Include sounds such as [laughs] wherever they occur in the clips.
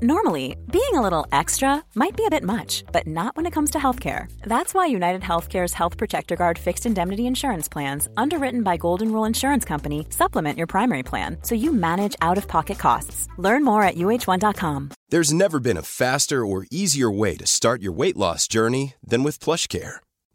Normally, being a little extra might be a bit much, but not when it comes to healthcare. That's why United Healthcare's Health Protector Guard fixed indemnity insurance plans, underwritten by Golden Rule Insurance Company, supplement your primary plan so you manage out of pocket costs. Learn more at uh1.com. There's never been a faster or easier way to start your weight loss journey than with PlushCare.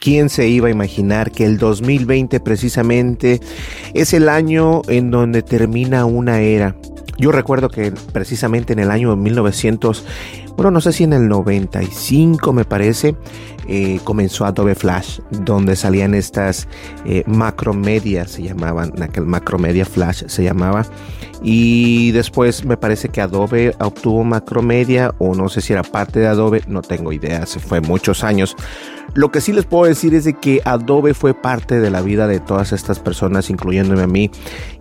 ¿Quién se iba a imaginar que el 2020 precisamente es el año en donde termina una era? Yo recuerdo que precisamente en el año 1900, bueno, no sé si en el 95 me parece, eh, comenzó Adobe Flash, donde salían estas eh, macromedia, se llamaban, aquel macromedia Flash se llamaba, y después me parece que Adobe obtuvo macromedia, o no sé si era parte de Adobe, no tengo idea, se fue muchos años. Lo que sí les puedo decir es de que Adobe fue parte de la vida de todas estas personas, incluyéndome a mí,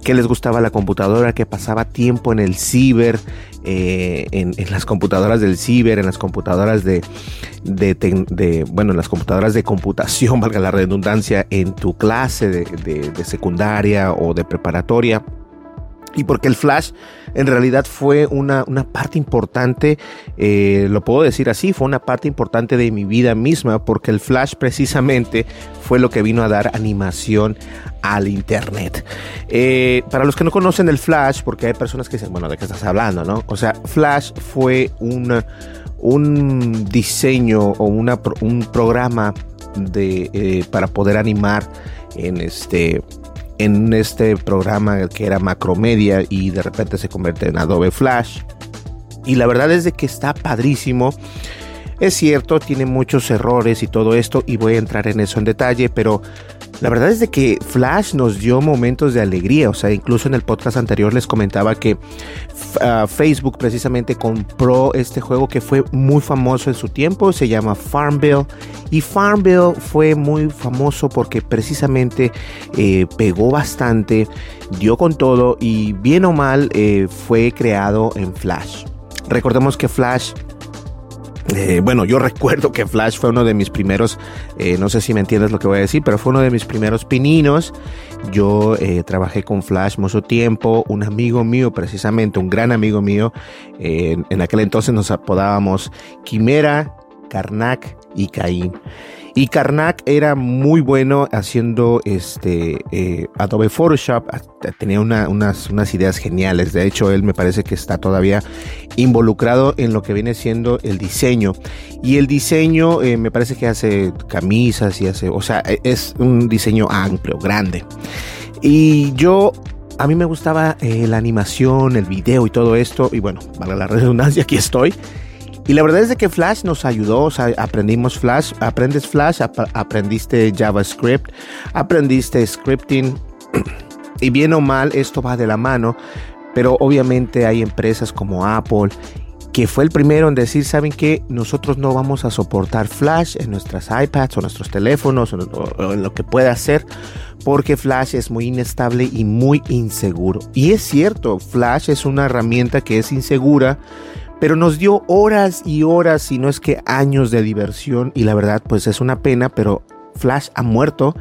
que les gustaba la computadora, que pasaba tiempo en el ciber, eh, en, las computadoras del ciber, en las computadoras de, de, bueno, en las computadoras de computación, [laughs] valga la redundancia, en tu clase de secundaria o de preparatoria y porque el Flash en realidad fue una, parte importante, eh, lo puedo decir así, fue una parte importante de mi vida misma, porque el Flash precisamente fue lo que vino a dar animación al Internet. Eh, para los que no conocen el Flash, porque hay personas que dicen, bueno, ¿de qué estás hablando? No? O sea, Flash fue un, un diseño o una, un programa de, eh, para poder animar en este en este programa que era Macromedia y de repente se convierte en Adobe Flash. Y la verdad es de que está padrísimo. Es cierto, tiene muchos errores y todo esto y voy a entrar en eso en detalle, pero la verdad es de que Flash nos dio momentos de alegría, o sea, incluso en el podcast anterior les comentaba que ah, Facebook precisamente compró este juego que fue muy famoso en su tiempo, se llama Farmville y Farmville fue muy famoso porque precisamente eh, pegó bastante, dio con todo y bien o mal eh, fue creado en Flash. Recordemos que Flash eh, bueno, yo [laughs] recuerdo que Flash fue uno de mis primeros, eh, no sé si me entiendes lo que voy a decir, pero fue uno de mis primeros pininos. Yo eh, trabajé con Flash mucho tiempo, un amigo mío, precisamente un gran amigo mío, en aquel entonces nos apodábamos Quimera, Karnak y Caín. Y Karnak era muy bueno haciendo este eh, Adobe Photoshop, tenía unas, unas ideas geniales. De hecho, él me parece que está todavía involucrado en lo que viene siendo el diseño. Y el diseño eh, me parece que hace camisas y hace, o sea, e, es un diseño amplio, grande. Y yo a mí me gustaba eh, la animación, el video y todo esto. Y bueno, para la redundancia, aquí estoy. Y la verdad es de que Flash nos ayudó, aprendimos Flash, aprendes Flash, aprendiste JavaScript, aprendiste scripting. [clears throat] y bien o mal, esto va de la mano, pero obviamente hay empresas como Apple que fue el primero en decir, ¿saben qué? Nosotros no vamos a soportar Flash en nuestras iPads o nuestros teléfonos o, en lo que pueda hacer, porque Flash es muy inestable y muy inseguro. Y es cierto, Flash es una herramienta que es insegura, pero nos dio horas y horas, si no es que años de diversión y la verdad pues es una pena, pero Flash ha muerto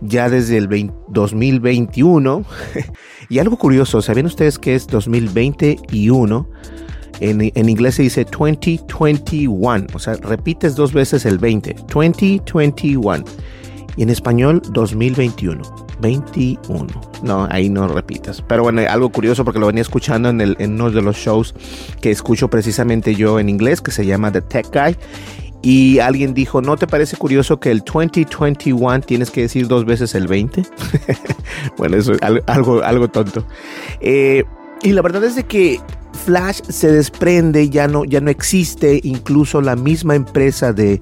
ya desde el 2021 [laughs] y algo curioso, ¿saben ustedes que es 2021? En, en, inglés se dice 2021, o sea, repites dos veces el 20, 2021 y en español 2021. 21. No, ahí no repitas. Pero bueno, algo curioso porque lo venía escuchando en, el, en uno de los shows que escucho precisamente yo en inglés, que se llama The Tech Guy. Y alguien dijo, ¿no te parece curioso que el 2021 tienes que decir dos veces el 20? [laughs] bueno, eso es algo, algo tonto. Eh, y la verdad es de que Flash se desprende, ya no, ya no existe, incluso la misma empresa de,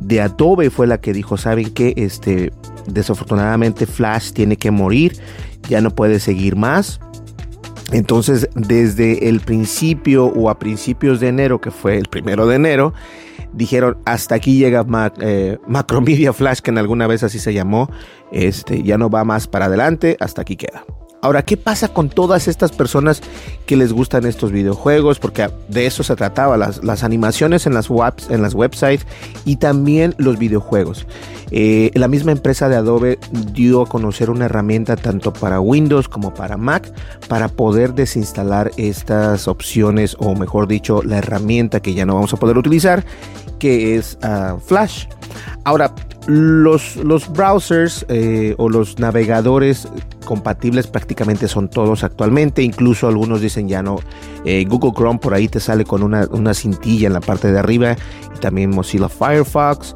de Adobe fue la que dijo, ¿saben qué? Este, desafortunadamente Flash tiene que morir, ya no puede seguir más. Entonces, desde el principio o a principios de enero, que fue el primero de enero, dijeron hasta aquí llega eh, Macromedia Flash, que en alguna vez así se llamó, este, ya no va más para adelante, hasta aquí queda. Ahora, ¿qué pasa con todas estas personas que les gustan estos videojuegos? Porque de eso se trataba, las, animaciones en las, webs, en las websites y también los videojuegos. Eh, la misma empresa de Adobe dio a conocer una herramienta tanto para Windows como para Mac para poder desinstalar estas opciones o mejor dicho la herramienta que ya no vamos a poder utilizar que es ah, Flash. Ahora, los, los browsers eh, o los navegadores compatibles prácticamente son todos actualmente, incluso algunos dicen ya no. Eh, Google Chrome por ahí te sale con una, una, cintilla en la parte de arriba y también Mozilla Firefox.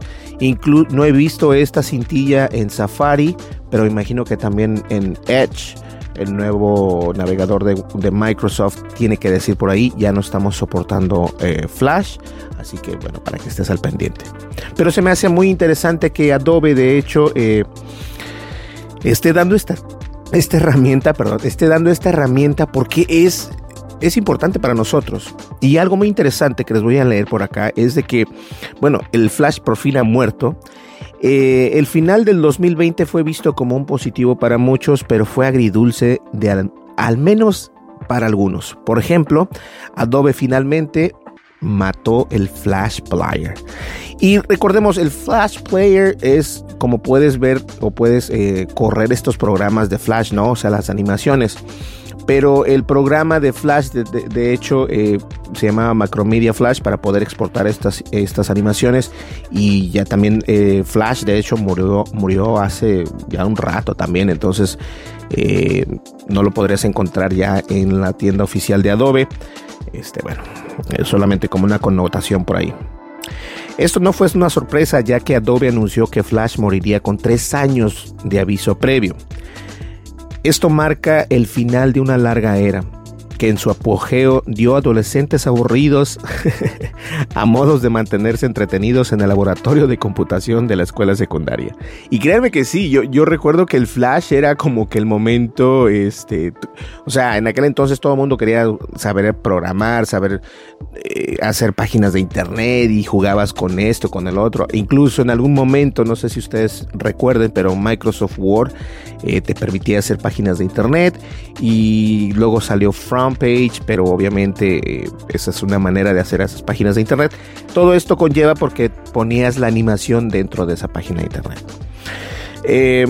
no he visto esta cintilla en Safari, pero imagino que también en Edge el nuevo navegador de, Microsoft tiene que decir por ahí, ya no estamos soportando eh, Flash, así que bueno, para que estés al pendiente. Pero se me hace muy interesante que Adobe de hecho eh, esté dando esta, esta herramienta, perdón, esté dando esta herramienta porque es es importante para nosotros. Y algo muy interesante que les voy a leer por acá es de que, bueno, el Flash por ha muerto eh, el final del 2020 fue visto como un positivo para muchos, pero fue agridulce de al, menos para algunos. Por ejemplo, Adobe finalmente mató el Flash Player. Y recordemos, el Flash Player es como puedes ver o puedes eh, correr estos programas de Flash, ¿no? O sea, las animaciones pero el programa de Flash, de, hecho, eh, se llamaba Macromedia Flash para poder exportar estas, estas animaciones y ya también eh, Flash, de hecho, murió, murió hace ya un rato también, entonces no lo podrías encontrar ya en la tienda oficial de Adobe. Este, bueno, solamente como una connotación por ahí. Esto no fue una sorpresa ya que Adobe anunció que Flash moriría con tres años de aviso previo. Esto marca el final de una larga era, que en su apogeo dio adolescentes aburridos [laughs] a modos de mantenerse entretenidos en el laboratorio de computación de la escuela secundaria. Y créanme que sí, yo, yo recuerdo que el Flash era como que el momento, este, o sea, en aquel entonces todo el mundo quería saber programar, saber eh, hacer páginas de internet y jugabas con esto, con el otro. Incluso en algún momento, no sé si ustedes recuerden, pero Microsoft Word eh, te permitía hacer páginas de internet y luego salió From page, pero obviamente eh, esa es una manera de hacer esas páginas de internet. Todo esto conlleva porque ponías la animación dentro de esa página de internet. Eh,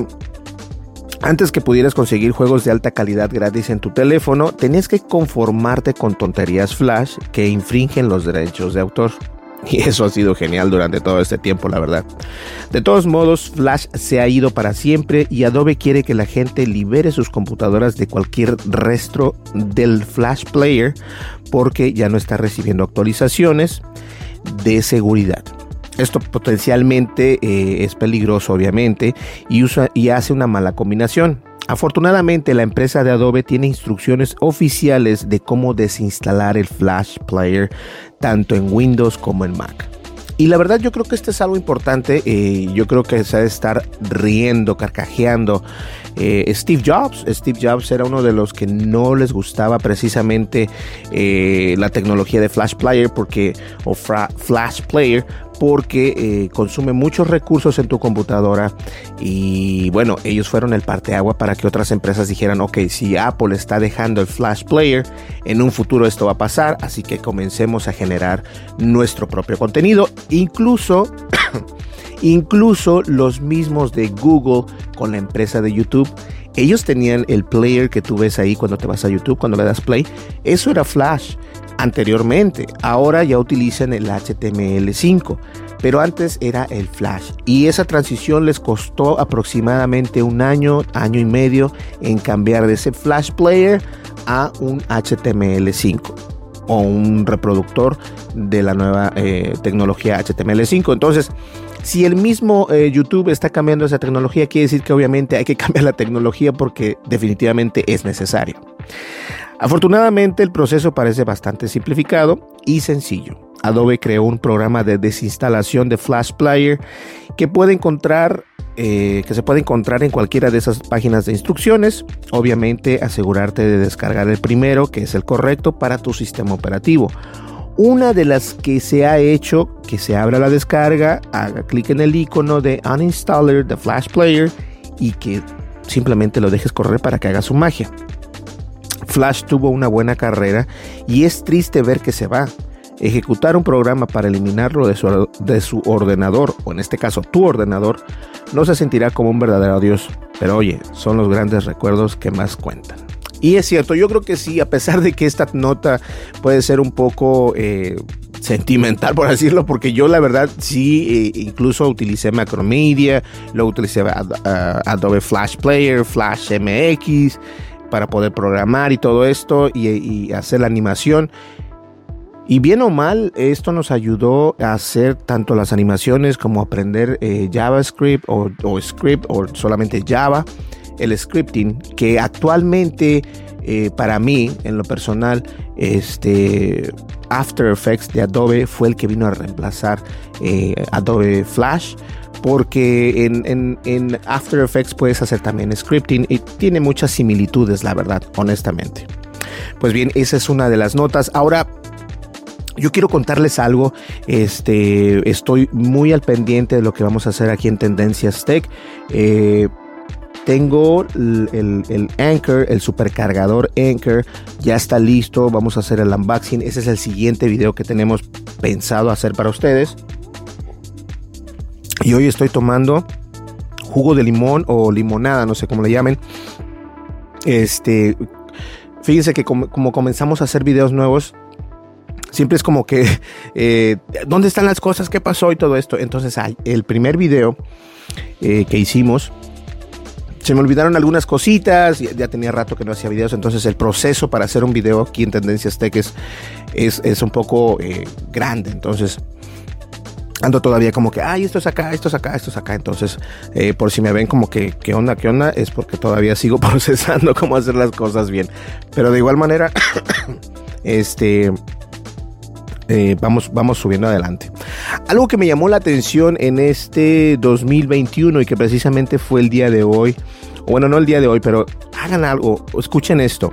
antes que pudieras conseguir juegos de alta calidad gratis en tu teléfono, tenías que conformarte con tonterías flash que infringen los derechos de autor. [laughs] Y eso ha sido genial durante todo este tiempo, la verdad. De todos modos, Flash se ha ido para siempre y Adobe quiere que la gente libere sus computadoras de cualquier resto del Flash Player porque ya no está recibiendo actualizaciones de seguridad. Esto potencialmente eh, es peligroso, obviamente, y, usa, y hace una mala combinación. Afortunadamente, la empresa de Adobe tiene instrucciones oficiales de cómo desinstalar el Flash Player tanto en Windows como en Mac. Y la verdad yo creo que esto es algo importante, eh, yo creo que se ha de estar riendo, carcajeando. Eh, Steve Jobs, Steve Jobs era uno de los que no les gustaba precisamente eh, la tecnología de Flash Player porque, o Flash Player porque eh, consume muchos recursos en tu computadora y bueno, ellos fueron el parteagua para que otras empresas dijeran, ok, si Apple está dejando el Flash Player, en un futuro esto va a pasar, así que comencemos a generar nuestro propio contenido, incluso... [coughs] incluso los mismos de Google con la empresa de YouTube ellos tenían el player que tú ves ahí cuando te vas a YouTube, cuando le das play. Eso era Flash anteriormente. Ahora ya utilizan el HTML5, pero antes era el Flash. Y esa transición les costó aproximadamente un año, año y medio en cambiar de ese Flash Player a un HTML5 o un reproductor de la nueva eh, tecnología HTML5. Entonces, si el mismo eh, YouTube está cambiando esa tecnología, quiere decir que obviamente hay que [laughs] cambiar la tecnología porque definitivamente es necesario. Afortunadamente el proceso parece bastante simplificado y sencillo. Adobe creó un programa de desinstalación de Flash Player que puede encontrar eh, que se puede encontrar en cualquiera de esas páginas de instrucciones. Obviamente asegurarte de descargar el primero, que es el correcto para tu sistema operativo. Una de las que se ha hecho que se abra la descarga, haga clic en el icono de Uninstaller de Flash Player y que simplemente lo dejes correr para que haga su magia. Flash tuvo una buena carrera y es triste ver que se va. Ejecutar un programa para eliminarlo de su, de su ordenador, o en este caso tu ordenador, no se sentirá como un verdadero adiós. Pero oye, son los grandes recuerdos que más cuentan. Y es cierto, yo creo que sí, a pesar de que esta nota puede ser un poco eh, sentimental, por decirlo, porque yo la verdad sí, eh, incluso utilicé Macromedia, lo utilicé Adobe Flash Player, Flash MX, para poder programar y todo esto y hacer la animación. Y bien o mal, esto nos ayudó a hacer tanto las animaciones como aprender eh, JavaScript o, script o solamente Java, el scripting, que actualmente eh, para mí, en lo personal, este After Effects de Adobe fue el que vino a reemplazar eh, Adobe Flash. Porque en, en After Effects puedes hacer también scripting y tiene muchas similitudes, la verdad, honestamente. Pues bien, esa es una de las notas. Ahora, yo quiero contarles algo. Este, estoy muy al pendiente de lo que vamos a hacer aquí en Tendencias Tech. Eh, tengo el, Anchor, el supercargador Anchor, ya está listo. Vamos a hacer el unboxing. Ese es el siguiente video que tenemos pensado hacer para ustedes. Y hoy estoy tomando jugo de limón o limonada, no sé cómo le llamen. Este, fíjense que como comenzamos a hacer videos nuevos, siempre es como que, [laughs] eh, ¿dónde están las cosas? ¿Qué pasó? Y todo esto. Entonces, el primer video eh, que hicimos, se me olvidaron algunas cositas, ya, tenía rato que no hacía videos, entonces el proceso para hacer un video aquí en Tendencias Tech es, es, un poco eh, grande, entonces ando todavía como que, ay, esto es acá, esto es acá, esto es acá, entonces por si me ven como que, ¿qué onda, qué onda? Es porque todavía sigo [laughs] procesando cómo hacer las cosas bien, pero de igual manera, [coughs] este eh, vamos, vamos subiendo adelante. Algo que me llamó la atención en este 2021 y que precisamente fue el día de hoy, bueno, no el día de hoy, pero hagan algo, escuchen esto.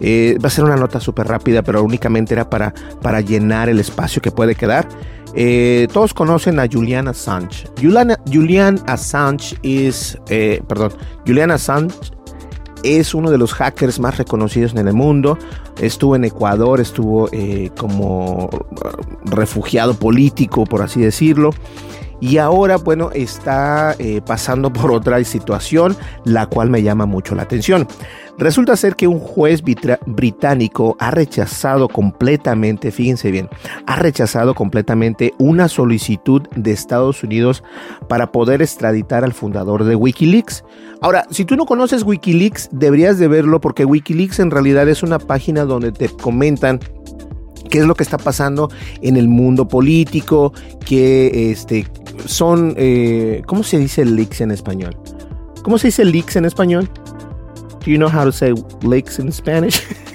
Eh, va a ser una nota súper rápida, pero únicamente era para, para llenar el espacio que puede quedar. Eh, todos conocen a Julian Assange. Julian, Assange es, perdón, Julian Assange es uno de los hackers más reconocidos en el mundo. Estuvo en Ecuador, estuvo eh, como uh, refugiado político, por así decirlo. Y ahora, bueno, está eh, pasando por otra situación, la cual me llama mucho la atención. Resulta ser que un juez británico ha rechazado completamente, fíjense bien, ha rechazado completamente una solicitud de Estados Unidos para poder extraditar al fundador de Wikileaks. Ahora, si tú no conoces Wikileaks, deberías de verlo porque Wikileaks en realidad es una página donde te comentan qué es lo que está pasando en el mundo político, que este, son, eh, ¿cómo se dice leaks en español? ¿Cómo se dice leaks en español? Do you know how to say leaks in Spanish? [laughs]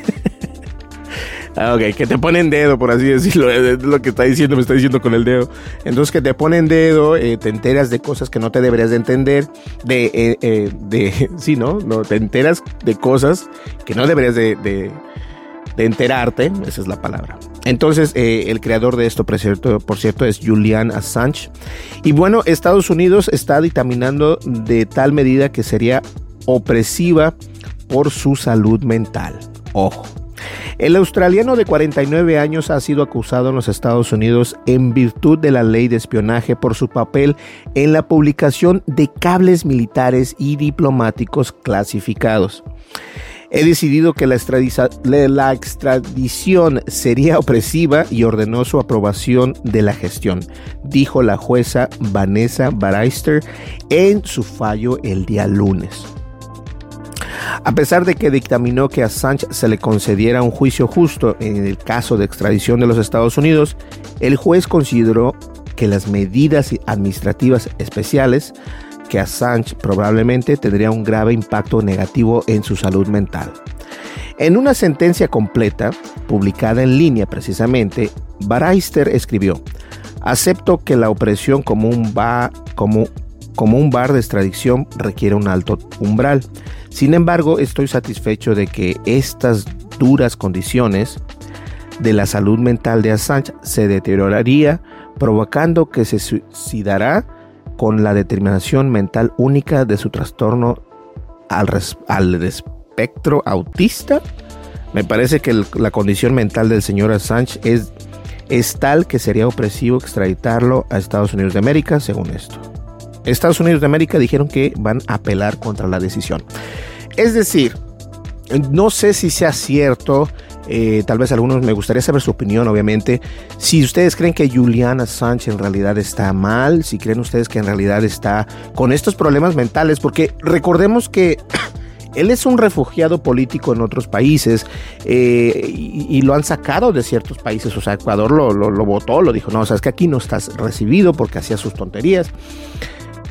Ah, ok, que te ponen dedo, por así decirlo. Es lo que está diciendo, me está diciendo con el dedo. Entonces, que te ponen dedo, eh, te enteras de cosas que no te deberías de entender. De, eh, de, [laughs] sí, ¿no? ¿no? Te enteras de cosas que no deberías de, de, de enterarte. Esa es la palabra. Entonces, el creador de esto, por cierto, por cierto, es Julian Assange. Y bueno, Estados Unidos está dictaminando de tal medida que sería opresiva por su salud mental. Ojo. El australiano de 49 años ha sido acusado en los Estados Unidos en virtud de la ley de espionaje por su papel en la publicación de cables militares y diplomáticos clasificados. He decidido que la, extradición sería opresiva y ordenó su aprobación de la gestión, dijo la jueza Vanessa Baraister en su fallo el día lunes. A pesar de que dictaminó que a Assange se le concediera un juicio justo en el caso de extradición de los Estados Unidos, el juez consideró que las medidas administrativas especiales que Assange probablemente tendría un grave impacto negativo en su salud mental. En una sentencia completa, publicada en línea precisamente, Baraister escribió, acepto que la opresión como un, como, como un bar de extradición requiere un alto umbral. Sin embargo, estoy satisfecho de que estas duras condiciones de la salud mental de Assange se deterioraría, provocando que se suicidará con la determinación mental única de su trastorno al, al espectro autista. Me parece que la condición mental del señor Assange es, es tal que sería opresivo extraditarlo a Estados Unidos de América, según esto. Estados Unidos de América dijeron que van a apelar contra la decisión. Es decir, no sé si sea cierto, eh, tal vez algunos me gustaría saber su opinión, obviamente. Si ustedes creen que Juliana Sánchez en realidad está mal, si creen ustedes que en realidad está con estos problemas mentales, porque recordemos que [coughs] él es un refugiado político en otros países eh, y, lo han sacado de ciertos países. O sea, Ecuador lo, lo, lo votó, lo dijo, no, o sea, es que aquí no estás recibido porque hacía sus tonterías.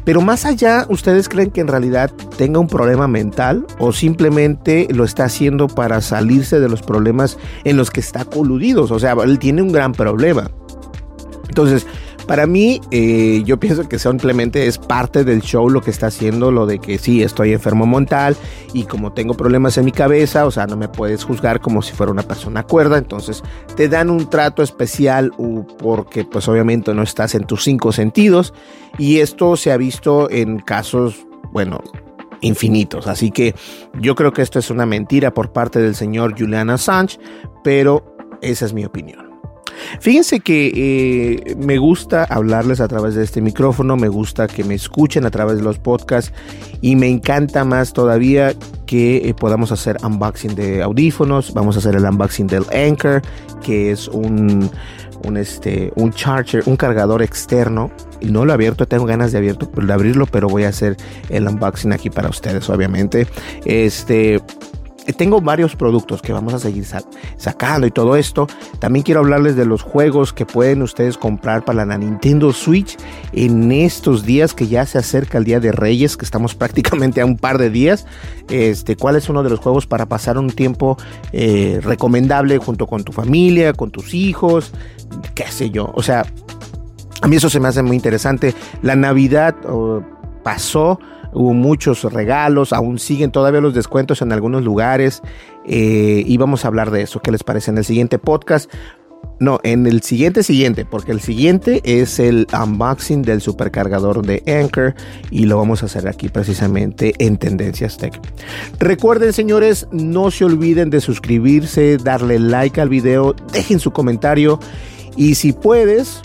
Pero más allá, ¿ustedes creen que en realidad tenga un problema mental o simplemente lo está haciendo para salirse de los problemas en los que está coludidos? O sea, él tiene un gran problema. Entonces, para mí, eh, yo pienso que simplemente es parte del show lo que está haciendo, lo de que sí, estoy enfermo mental y como tengo problemas en mi cabeza, o sea, no me puedes juzgar como si fuera una persona cuerda, entonces te dan un trato especial porque pues obviamente no estás en tus cinco sentidos y esto se ha visto en casos, bueno, infinitos. Así que yo creo que esto es una mentira por parte del señor Julian Assange, pero esa es mi opinión. Fíjense que eh, me gusta hablarles a través de este micrófono, me gusta que me escuchen a través de los podcasts y me encanta más todavía que eh, podamos hacer unboxing de audífonos, vamos a hacer el unboxing del Anchor, que es un, un, este, un charger, un cargador externo. Y no lo he abierto, tengo ganas de, abierto, de abrirlo, pero voy a hacer el unboxing aquí para ustedes, obviamente. Este, tengo varios productos que vamos a seguir sacando y todo esto. También quiero hablarles de los juegos que pueden ustedes comprar para la Nintendo Switch en estos días que ya se acerca el Día de Reyes, que estamos [laughs] prácticamente a un par de días. Este, ¿Cuál es uno de los juegos para pasar un tiempo eh, recomendable junto con tu familia, con tus hijos, qué sé yo? O sea, a mí eso se me hace muy interesante. La Navidad oh, pasó hubo muchos regalos, aún siguen todavía los descuentos en algunos lugares eh, y vamos a hablar de eso. ¿Qué les parece en el siguiente podcast? No, en el siguiente siguiente, porque el siguiente es el unboxing del supercargador de Anchor y lo vamos a hacer aquí precisamente en Tendencias Tech. Recuerden, señores, no se olviden de suscribirse, darle like al video, dejen su comentario y si puedes,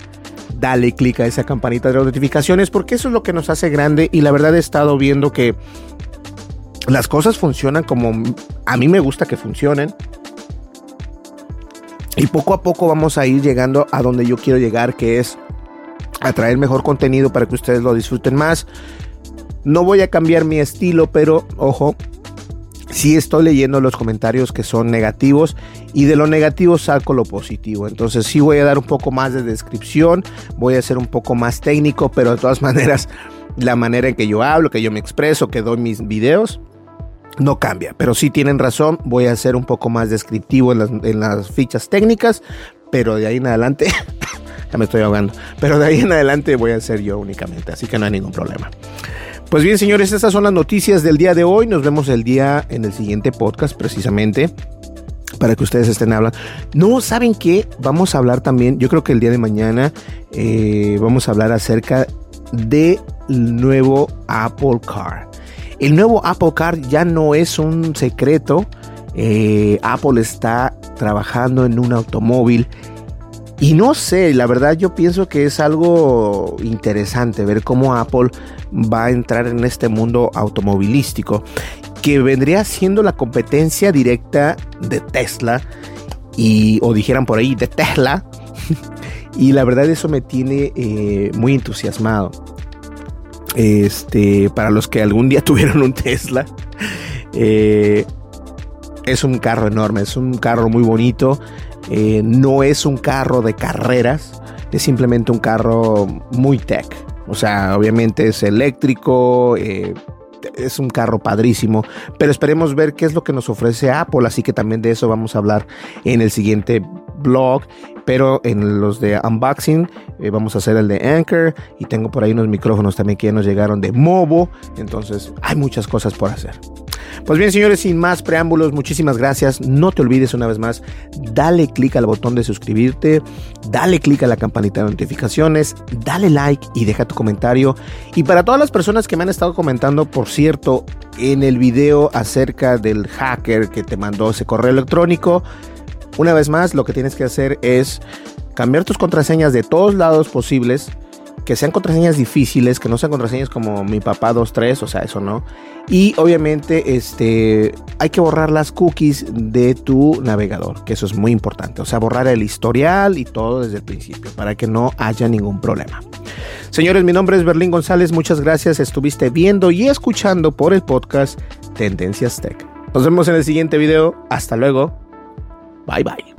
dale click a esa campanita de notificaciones porque eso es lo que nos hace grande y la verdad he estado viendo que las cosas funcionan como a mí me gusta que funcionen. Y poco a poco vamos a ir llegando a donde yo quiero llegar, que es a traer mejor contenido para que ustedes lo disfruten más. No voy a cambiar mi estilo, pero ojo, sí estoy leyendo los comentarios que son negativos y de lo negativo saco lo positivo. Entonces sí voy a dar un poco más de descripción, voy a ser un poco más técnico, pero de todas [laughs] maneras la manera en que yo hablo, que yo me expreso, que doy mis videos, no cambia. Pero sí tienen razón, voy a ser un poco más descriptivo en las, fichas técnicas, pero de ahí en adelante, [laughs] ya me estoy ahogando, pero de ahí en adelante voy a ser yo únicamente, así que no hay ningún problema. Pues bien, señores, estas son las noticias del día de hoy. Nos vemos el día en el siguiente podcast, precisamente para que ustedes estén hablando. No, ¿saben qué? Vamos a hablar también, yo creo que el día de mañana eh, vamos a hablar acerca del nuevo Apple Car. El nuevo Apple Car ya no es un secreto. Eh, Apple está trabajando en un automóvil y no sé, la verdad yo pienso que es algo interesante ver cómo Apple va a entrar en este mundo automovilístico que vendría siendo la competencia directa de Tesla y o dijeran por ahí de Tesla. [laughs] Y la verdad eso me tiene eh, muy entusiasmado. Este para los que algún día [laughs] tuvieron un Tesla eh, es un carro enorme es un carro muy bonito eh, no es un carro de carreras es simplemente un carro muy tech o sea, obviamente es eléctrico, eh, es un carro padrísimo, pero esperemos ver qué es lo que nos ofrece Apple, así que también de eso vamos a hablar en el siguiente blog, pero en los de unboxing eh, vamos a hacer el de Anchor y tengo por ahí unos micrófonos también que ya nos llegaron de Movo, entonces hay muchas cosas por hacer. Pues bien, señores, sin más preámbulos, muchísimas gracias. No te olvides una vez más, dale clic al botón de suscribirte, dale clic a la campanita de notificaciones, dale like y deja tu comentario. Y para todas las personas que me han estado comentando, por cierto, en el video acerca del hacker que te mandó ese correo electrónico, una vez más, lo que tienes que hacer es cambiar tus contraseñas de todos lados posibles que sean contraseñas difíciles, que no sean contraseñas como mi papá 23, o sea, eso no. Y obviamente este hay que borrar las cookies de tu navegador, que eso es muy importante, o sea, borrar el historial y todo desde el principio para que no haya ningún problema. Señores, mi nombre es Berlín González, muchas gracias, estuviste viendo y escuchando por el podcast Tendencias Tech. Nos vemos en el siguiente video, hasta luego. Bye bye.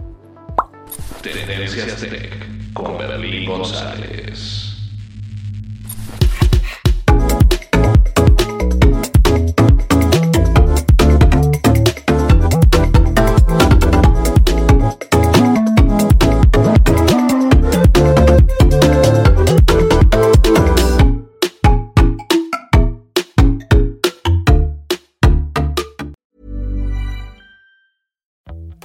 Tendencias Tech con Berlín González.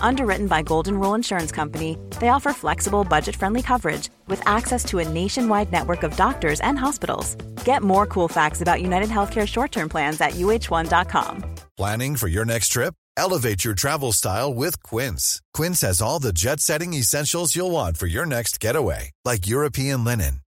Underwritten by Golden Rule Insurance Company, they offer flexible, budget friendly coverage with access to a nationwide network of doctors and hospitals. Get more cool facts about United Healthcare short term plans at uh1.com. Planning for your next trip? Elevate your travel style with Quince. Quince has all the jet setting essentials you'll want for your next getaway, like European linen,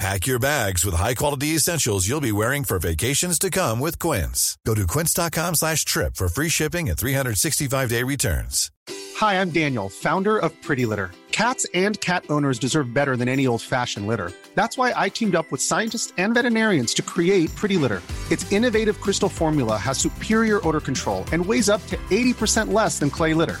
Pack your bags with high-quality essentials you'll be wearing for vacations to come with Quince. Go to quince.com slash trip for free shipping and 365-day returns. Hi, I'm Daniel, founder of Pretty Litter. Cats and cat owners deserve better than any old-fashioned litter. That's why I teamed up with scientists and veterinarians to create Pretty Litter. Its innovative crystal formula has superior odor control and weighs up to 80% less than clay litter.